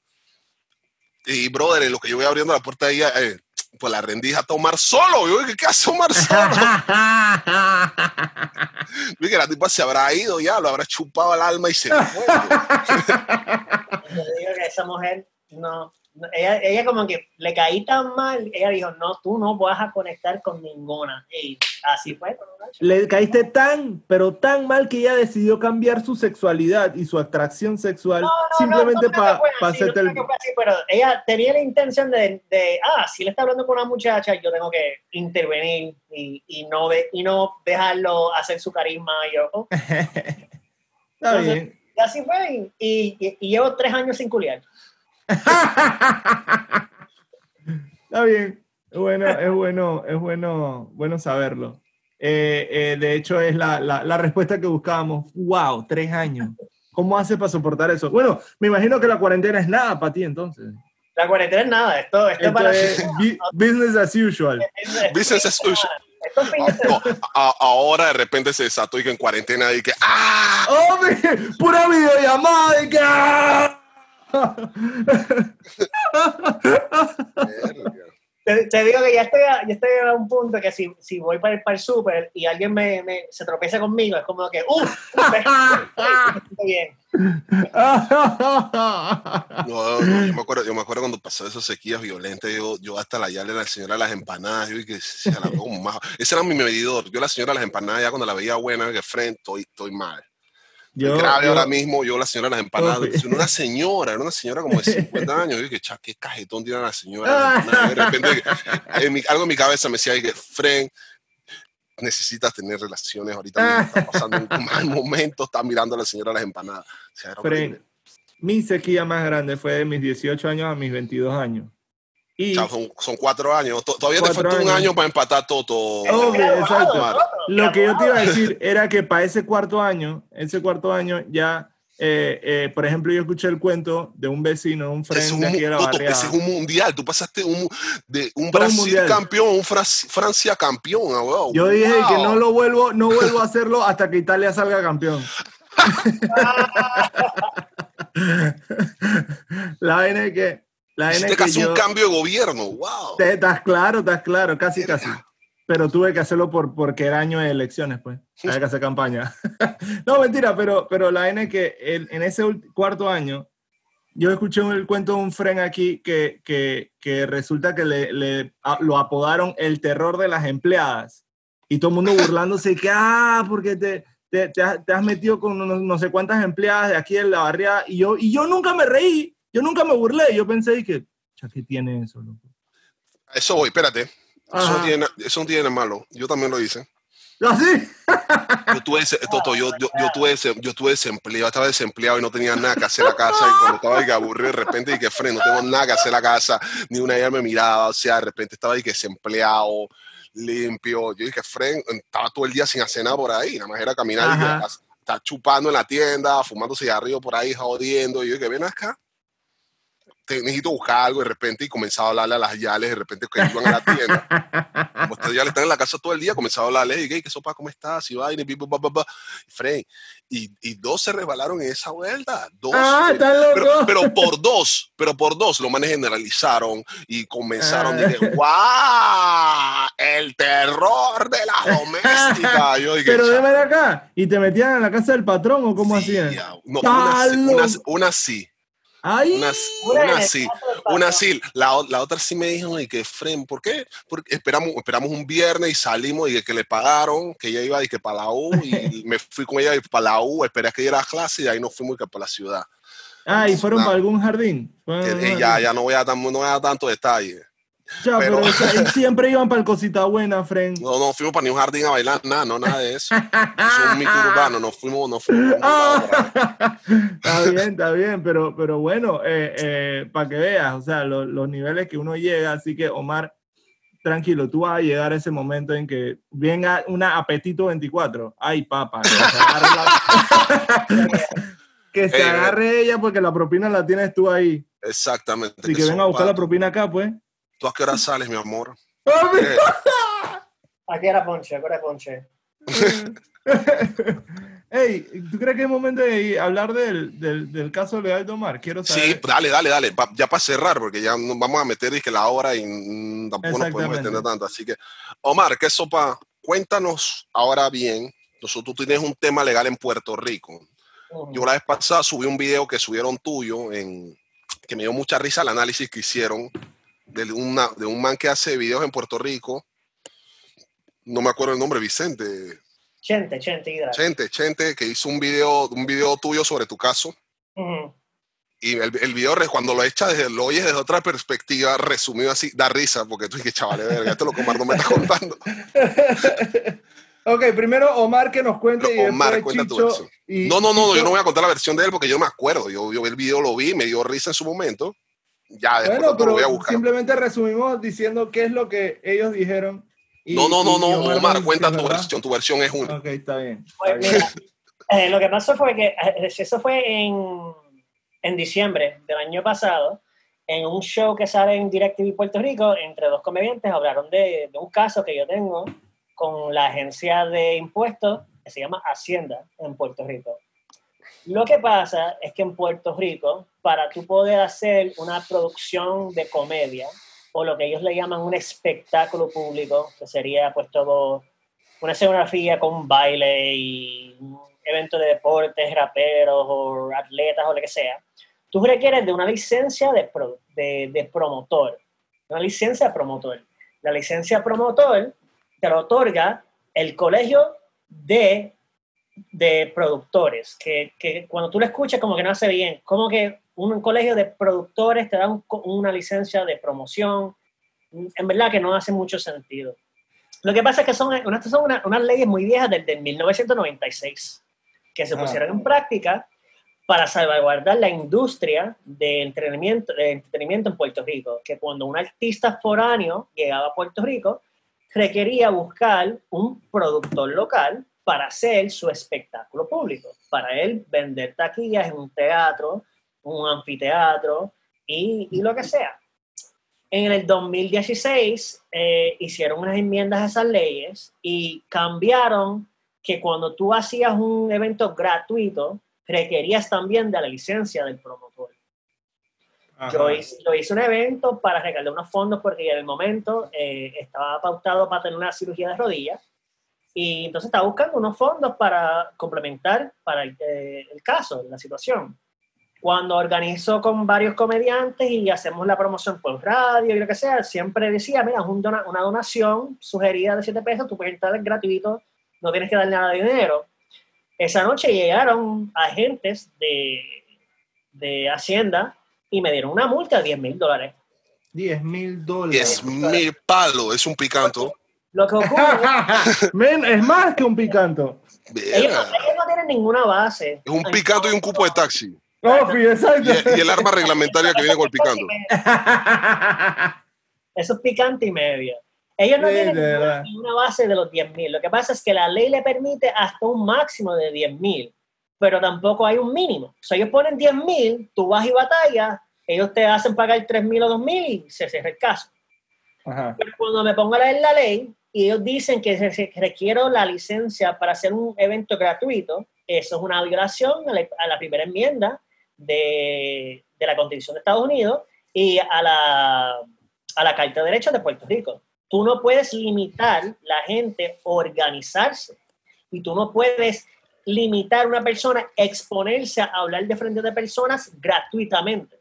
Y brother, en lo que yo voy abriendo la puerta ahí, eh, pues la rendija está Omar solo, yo dije, ¿qué hace Omar solo? Yo [LAUGHS] dije, la tipa se habrá ido ya, lo habrá chupado el alma y se fue. [LAUGHS] Yo digo que esa mujer, no, ella, ella como que le caí tan mal, ella dijo, no, tú no vas a conectar con ninguna. Y así fue. Le caíste tan, pero tan mal que ella decidió cambiar su sexualidad y su atracción sexual No, no, simplemente no, para así, hacerte el... pero ella tenía la intención de, de, ah, si le está hablando con una muchacha, yo tengo que intervenir y, y, no, de, y no dejarlo hacer su carisma. Y yo, oh, [LAUGHS] Está bien. y así fue, y, y- y llevo tres años sin culiar. [LAUGHS] Está bien. Es bueno, es bueno, es bueno, bueno saberlo. Eh, eh, de hecho, es la, la, la respuesta que buscábamos. ¡Wow! Tres años. ¿Cómo hace para soportar eso? Bueno, me imagino que la cuarentena es nada para ti entonces. La cuarentena es nada, esto, esto es Esto para... es [LAUGHS] bu- business as usual. Business as usual. No, a- ahora de repente se desató y que en cuarentena y que ¡ah! ¡Hombre! ¡Pura videollamada! y que- ¡ah! Te, te digo que ya estoy, a, ya estoy a un punto que si, si voy para el, para el súper y alguien me, me- se tropieza conmigo, es como que, ¡Uf! bien. No, no, yo me acuerdo, yo me acuerdo cuando pasó esas sequías violentas, yo, yo hasta la ya le la señora las empanadas, yo dije que se la veo como más- Ese era mi medidor. Yo la señora las empanadas ya cuando la veía buena, que frente, estoy, estoy mal. Yo- grave yo- ahora mismo, yo la señora las empanadas, era una señora, era una señora como de [LAUGHS] 50 años, yo dije, qué cajetón tiene la señora. de repente, en mi- algo en mi cabeza me decía, que Fren, necesitas tener relaciones ahorita mismo, está pasando un [LAUGHS] mal momento, está mirando a la señora las empanadas. O sea. Fren, mi sequía más grande fue de mis 18 años a mis 22 años. Y O sea, son, son cuatro años. To- Todavía te Cuatro falta un años. año para empatar todo. todo. Obvio, exacto. lo que yo te iba a decir era que para ese cuarto año, ese cuarto año ya, eh, eh, por ejemplo, yo escuché el cuento de un vecino, un friend un, de aquí de la barriada. ese es un mundial. Tú pasaste un, de un Todo Brasil mundial. campeón a un Fra- Francia campeón. ah, wow. Yo dije Wow. que no lo vuelvo, no vuelvo a hacerlo hasta que Italia salga campeón. [LAUGHS] [LAUGHS] la vaina es que, la que casi un cambio de gobierno. Wow. Te- estás claro, estás claro, casi, casi. Pero tuve que hacerlo por, porque era año de elecciones, pues. Había que hacer campaña. [LAUGHS] no, mentira, pero, pero la es que el- en ese cuarto año, yo escuché un- el cuento de un friend aquí que, que, que resulta que le, le- a- lo apodaron el terror de las empleadas. Y todo el mundo [LAUGHS] burlándose que, ah, porque te, te, te has, te has metido con no, no sé cuántas empleadas de aquí en la barriada. Y yo, y yo nunca me reí, yo nunca me burlé. Yo pensé que, "Cha, ¿qué tiene eso, loco? Eso voy, espérate. Eso no, tiene, eso no tiene nada malo. Yo también lo hice. ¿Así? Yo tuve, ese- Toto, yo, yo, yo tuve, ese- yo tuve desempleado, estaba desempleado y no tenía nada que hacer la casa. Y cuando estaba ahí que aburrido, de repente, y que freno, no tengo nada que hacer la casa, ni una ella me miraba, o sea, de repente estaba ahí que desempleado, limpio. Yo dije, Fren, estaba todo el día sin hacer nada por ahí, nada más era caminar, y chupando en la tienda, fumando cigarrillo por ahí, jodiendo. Y yo dije, ven acá. Te, necesito buscar algo de repente y comenzaba a hablarle a las yales de repente que iban a la tienda. Como estas yales están en la casa todo el día, comenzaba a hablarle, y ¿qué sopa? ¿Cómo estás? Y vaina, y pa. Y y, y dos se resbalaron en esa vuelta. Dos. Ah, eh, está loco. pero, pero por dos, pero por dos, los manes generalizaron y comenzaron, Ah. dije, ¡guau! El terror de la doméstica. [LAUGHS] Yo dije, Pero "Cha- déjame acá. ¿Y te metían en la casa del patrón o cómo sí, hacían? ya". No, una, una, loco. una sí, ¡Ay! una, sí. Una sí, la, la otra sí me dijo, y que Fren, ¿por qué? Porque esperamos, esperamos un viernes y salimos y que le pagaron, que ella iba y que para la U, y [LAUGHS] me fui con ella para la U, esperé a que diera clase y de ahí nos fuimos y que para la ciudad. Ah, ¿y fueron Nah. para algún jardín? ¿Fueron a Eh, eh, ya, ya no voy a, tan- no voy a dar tanto detalle. Ya, pero, Pero- o sea, y [LAUGHS] siempre iban para el cosita buena, friend. No, no fuimos para ni un jardín a bailar, nada, no, nada de eso. Es un mito urbano, no fuimos, no fuimos. [LAUGHS] Está bien, está bien, pero, pero bueno, para que veas, o sea, lo- los niveles que uno llega, así que Omar, tranquilo, tú vas a llegar a ese momento en que venga una apetito 24. Ay, papá, que se agarre, la- [LAUGHS] que se Ey, agarre ella porque la propina la tienes tú ahí. Exactamente. Así que venga a buscar la propina acá, pues. ¿Tú a qué hora sales, mi amor? Eh, [LAUGHS] Aquí era Ponche, aquí era Ponche. [LAUGHS] Ey, ¿tú crees que es momento de hablar del, del, del caso legal de Omar? Quiero saber. Sí, dale, dale, dale. Pa- ya para cerrar, porque ya nos vamos a meter dizque, la hora y mm, tampoco nos podemos extender tanto. Así que, Omar, ¿qué sopa? Cuéntanos ahora bien. Nosotros, tú tienes un tema legal en Puerto Rico. Yo la vez pasada subí un video que subieron tuyo en que me dio mucha risa el análisis que hicieron de, una, de un man que hace videos en Puerto Rico. No me acuerdo el nombre, Vicente. Chente, Chente. Chente, Chente, que hizo un video, un video tuyo sobre tu caso. Y el, el video, cuando lo echa desde, lo oyes desde otra perspectiva, resumido así, da risa, porque tú dices, chaval, verga, esto es lo que Omar no me está [LAUGHS] contando. ok, primero Omar que nos cuente y Omar, cuenta tu Chicho versión. y- No, no, no, no, Chicho- yo no voy a contar la versión de él porque yo no me acuerdo. Yo, yo el video lo vi, me dio risa en su momento. Ya, después Bueno, lo voy a pero buscar. simplemente resumimos diciendo qué es lo que ellos dijeron. y- No, no, no, no, Omar cuenta tu ¿verdad? versión. Tu versión es una. Ok, está bien. Pues mira, eh, lo que pasó fue que eh, eso fue en, en diciembre del año pasado, en un show que sale en DirecTV Puerto Rico, entre dos comediantes hablaron de, de un caso que yo tengo con la agencia de impuestos que se llama Hacienda en Puerto Rico. Lo que pasa es que en Puerto Rico, para tú poder hacer una producción de comedia, o lo que ellos le llaman un espectáculo público, que sería pues todo una escenografía con baile y un evento de deportes, raperos o atletas o lo que sea, tú requieres de una licencia de, pro- de, de promotor, una licencia de promotor. La licencia promotor te lo otorga el colegio de, de productores, que, que cuando tú lo escuchas como que no hace bien, como que un colegio de productores te da un una licencia de promoción, en verdad que no hace mucho sentido. Lo que pasa es que son, unas, son una- unas leyes muy viejas desde 1996 que se Ah. pusieron en práctica para salvaguardar la industria de entretenimiento, de entretenimiento en Puerto Rico. Que cuando un artista foráneo llegaba a Puerto Rico, requería buscar un productor local para hacer su espectáculo público, para él vender taquillas en un teatro, un anfiteatro y, y lo que sea. En el 2016 eh, hicieron unas enmiendas a esas leyes y cambiaron que cuando tú hacías un evento gratuito, requerías también de la licencia del promotor. Yo hice, yo hice un evento para recaudar unos fondos porque en el momento eh, estaba pautado para tener una cirugía de rodilla y entonces estaba buscando unos fondos para complementar para el, eh, el caso, la situación. Cuando organizo con varios comediantes y hacemos la promoción por radio y lo que sea, siempre decía, mira, es un dona- una donación sugerida de 7 pesos, tú puedes entrar gratuito, no tienes que dar nada de dinero. Esa noche llegaron agentes de, de Hacienda y me dieron una multa de 10 mil dólares. 10 mil 10 dólares. mil palos, es un picanto. Lo que ocurre [LAUGHS] Men, es más que un picanto. ellos, no, Verga. ellos no tienen ninguna base. Es un picanto y un cupo de taxi. Oh. Y, y el arma reglamentaria que viene con el picanto. Eso es picante y medio. Ellos no Sí, tienen ninguna, base de los 10 mil. Lo que pasa es que la ley le permite hasta un máximo de 10 mil, pero tampoco hay un mínimo. O sea, ellos ponen 10 mil, tú vas y batallas, ellos te hacen pagar 3 mil o 2 mil y se cierra el caso. Ajá. Pero cuando me pongo a leer la ley y ellos dicen que requiero la licencia para hacer un evento gratuito, eso es una violación a la, a la primera enmienda de, de la Constitución de Estados Unidos y a la, a la Carta de Derechos de Puerto Rico. Tú no puedes limitar la gente a organizarse y tú no puedes limitar a una persona a exponerse a hablar de frente de personas gratuitamente.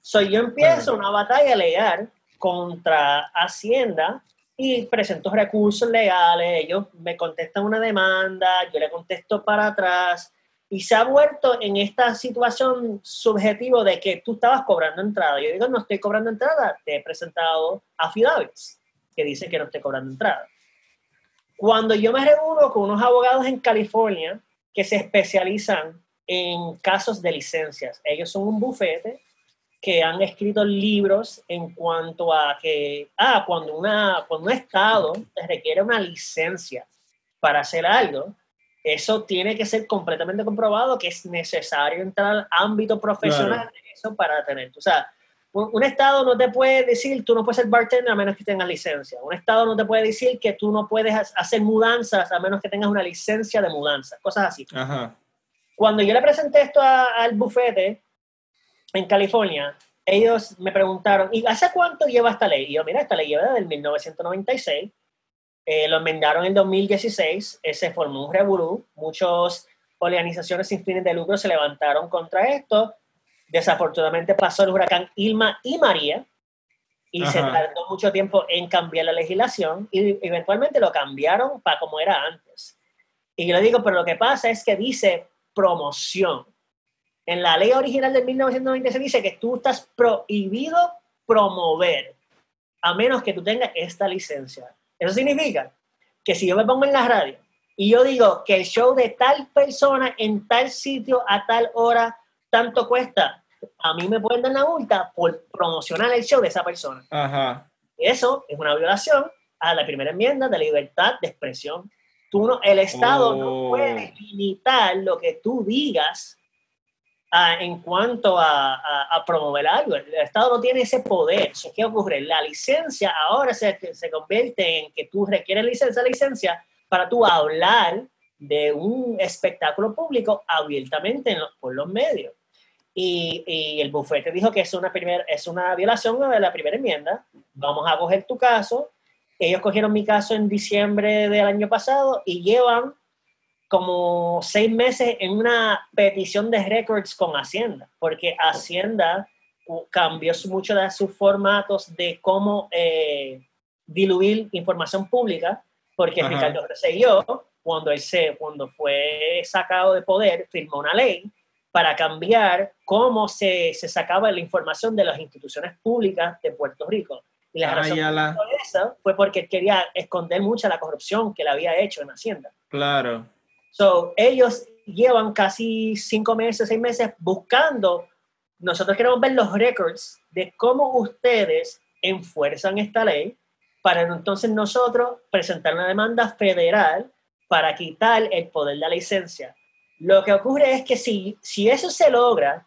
So, yo empiezo una batalla legal contra Hacienda y presento recursos legales, ellos me contestan una demanda, yo le contesto para atrás y se ha vuelto en esta situación subjetiva de que tú estabas cobrando entrada. Yo digo, no estoy cobrando entrada, te he presentado affidavits que dicen que no estoy cobrando entrada. Cuando yo me reúno con unos abogados en California que se especializan en casos de licencias, ellos son un bufete que han escrito libros en cuanto a que, ah, cuando, una, cuando un estado requiere una licencia para hacer algo, eso tiene que ser completamente comprobado que es necesario entrar al ámbito profesional de eso para tener. O sea, un, un estado no te puede decir tú no puedes ser bartender a menos que tengas licencia. Un estado no te puede decir que tú no puedes ha- hacer mudanzas a menos que tengas una licencia de mudanza. Cosas así. Ajá. Cuando yo le presenté esto a- al bufete en California, ellos me preguntaron, ¿y hace cuánto lleva esta ley? Y yo, mira, esta ley lleva desde el 1996. Eh, lo enmendaron en 2016, eh, se formó un revolú, muchas organizaciones sin fines de lucro se levantaron contra esto. Desafortunadamente pasó el huracán Irma y María y se Ajá. tardó mucho tiempo en cambiar la legislación y eventualmente lo cambiaron para como era antes. Y yo le digo, pero lo que pasa es que dice promoción. En la ley original de 1996 dice que tú estás prohibido promover, a menos que tú tengas esta licencia. Eso significa que si yo me pongo en la radio y yo digo que el show de tal persona en tal sitio a tal hora tanto cuesta, a mí me pueden dar una multa por promocionar el show de esa persona. Ajá. Eso es una violación a la primera enmienda de libertad de expresión. Tú no, el Estado no Oh. puede limitar lo que tú digas en cuanto a, promover algo. El Estado no tiene ese poder. So, ¿Qué ocurre? La licencia ahora se, se convierte en que tú requieres licencia, licencia para tú hablar de un espectáculo público abiertamente en los- por los medios. Y, y el bufete dijo que es una, primer, es una violación de la primera enmienda. Vamos a coger tu caso. Ellos cogieron mi caso en diciembre del año pasado y llevan como seis meses en una petición de récords con Hacienda, porque Hacienda cambió mucho de sus formatos de cómo eh, diluir información pública, porque Ajá. Ricardo Rosselló, cuando él se, cuando fue sacado de poder, firmó una ley para cambiar cómo se, se sacaba la información de las instituciones públicas de Puerto Rico. Y la razón Ay, ala. por eso fue porque él quería esconder mucha la corrupción que le había hecho en Hacienda. Claro. So, ellos llevan casi cinco meses, seis meses buscando. Nosotros queremos ver los records de cómo ustedes enfuerzan esta ley para entonces nosotros presentar una demanda federal para quitar el poder de la licencia. Lo que ocurre es que si, si eso se logra,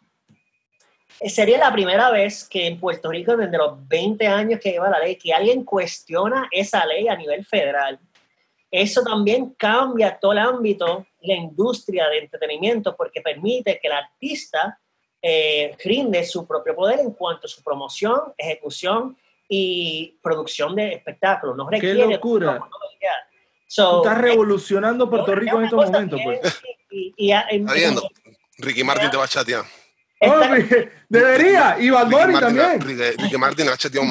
sería la primera vez que en Puerto Rico, desde los 20 años que lleva la ley, que alguien cuestiona esa ley a nivel federal. Eso también cambia todo el ámbito, la industria de entretenimiento, porque permite que el artista eh, rinde su propio poder en cuanto a su promoción, ejecución y producción de espectáculos. No requiere locura. una monopolio. So, estás revolucionando Puerto Rico en estos momentos, pues. y-. Ricky Martin te va a chatear. Esta- Hombre, debería. Y Bad Ricky Bunny Martin, también. Ricky, Ricky Martin ha chateado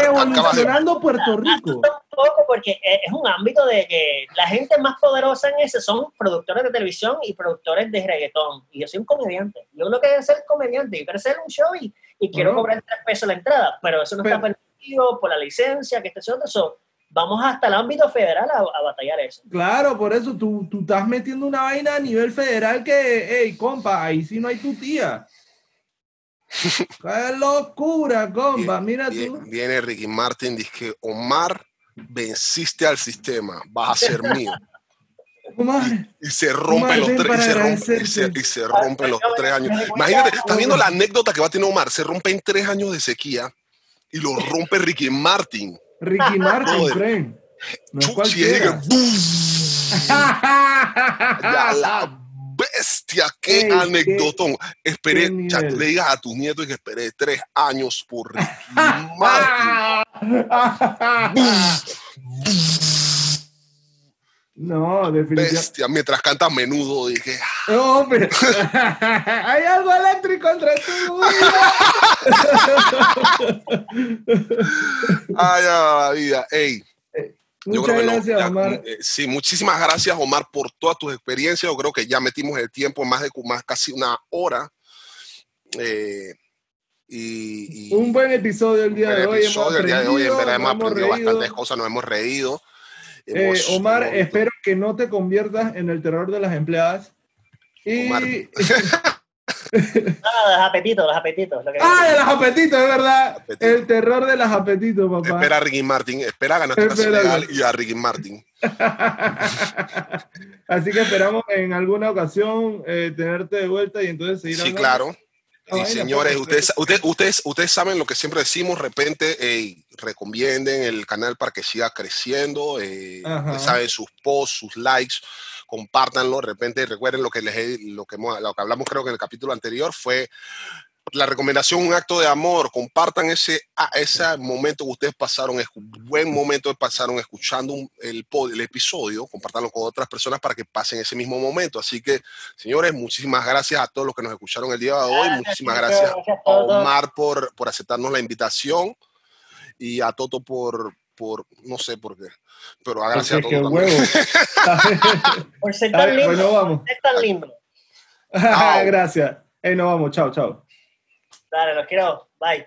revolucionando Puerto Rico. asusta un poco porque es es un ámbito de que la gente más poderosa en ese son productores de televisión y productores de reggaetón. Y yo soy un comediante. Yo lo que quiero es ser comediante. Yo quiero hacer un show y, y quiero Bueno. cobrar tres pesos la entrada. Pero eso no está Pero- permitido por la licencia, que este es otro. So, vamos hasta el ámbito federal a, a batallar eso. Claro, por eso tú, tú estás metiendo una vaina a nivel federal que, hey, compa, ahí sí no hay tu tía. [LAUGHS] ¡Qué locura, compa! Mira Viene, tú. viene Ricky Martin, dice que Omar, venciste al sistema, vas a ser mío. [LAUGHS] Omar, Y se rompe Omar, los tres, y se rompe, y se, y se rompe los tres años. Imagínate, estás viendo la anécdota que va a tener Omar, se rompe en tres años de sequía y lo rompe Ricky Martin. Ricky Martin, friend. No es y cualquiera. [LAUGHS] Ya la bestia, qué Ey, qué- anecdotón. Esperé, qué ya, le digas a tus nietos que esperé tres años por Ricky. [LAUGHS] No, definitivamente. Bestia, mientras cantas menudo, dije, No, hombre. [LAUGHS] Hay algo eléctrico entre tú. [LAUGHS] ay, a la vida, ey. Yo Muchas creo que no, gracias, ya, Omar. eh, sí, muchísimas gracias, Omar, por todas tus experiencias. Yo creo que ya metimos el tiempo más de más casi una hora. Eh, y, y- Un buen episodio el día de hoy. episodio, el día de hoy, en verdad, hemos aprendido reído. bastantes cosas, nos hemos reído. Eh, Hemos- Omar, hemos- espero que no te conviertas en el terror de las empleadas. Y... Omar. [LAUGHS] [LAUGHS] No, no, los apetitos, los apetitos. Lo que ¡Ah, de las apetitos, es verdad! Apetito. El terror de las apetitos, papá. Espera a Ricky Martin, espera a Espéralo. legal y a Ricky Martin. [LAUGHS] Así que esperamos en alguna ocasión eh, tenerte de vuelta y entonces seguir Sí, hablando. claro. Ah, Y vaina, señores, pues, ustedes, ustedes, ustedes, ustedes saben lo que siempre decimos, de repente, ey, recomienden el canal para que siga creciendo, eh, saben sus posts, sus likes, compártanlo, de repente recuerden lo que les he- lo que, lo que hablamos creo que en el capítulo anterior fue la recomendación, un acto de amor, compartan ese, a- ese momento que ustedes pasaron, es un buen momento que pasaron escuchando un- el, el episodio, compartanlo con otras personas para que pasen ese mismo momento. Así que, señores, muchísimas gracias a todos los que nos escucharon el día de hoy, muchísimas gracias a. Omar por, por aceptarnos la invitación y a Toto por, por no sé por qué, pero a gracias a Porque qué también. huevo. [LAUGHS] Por ser A tan lindo. pues no vamos. por ser tan lindo. [LAUGHS] Gracias. Ey, nos vamos. Chao, chao. Dale, los quiero. Bye.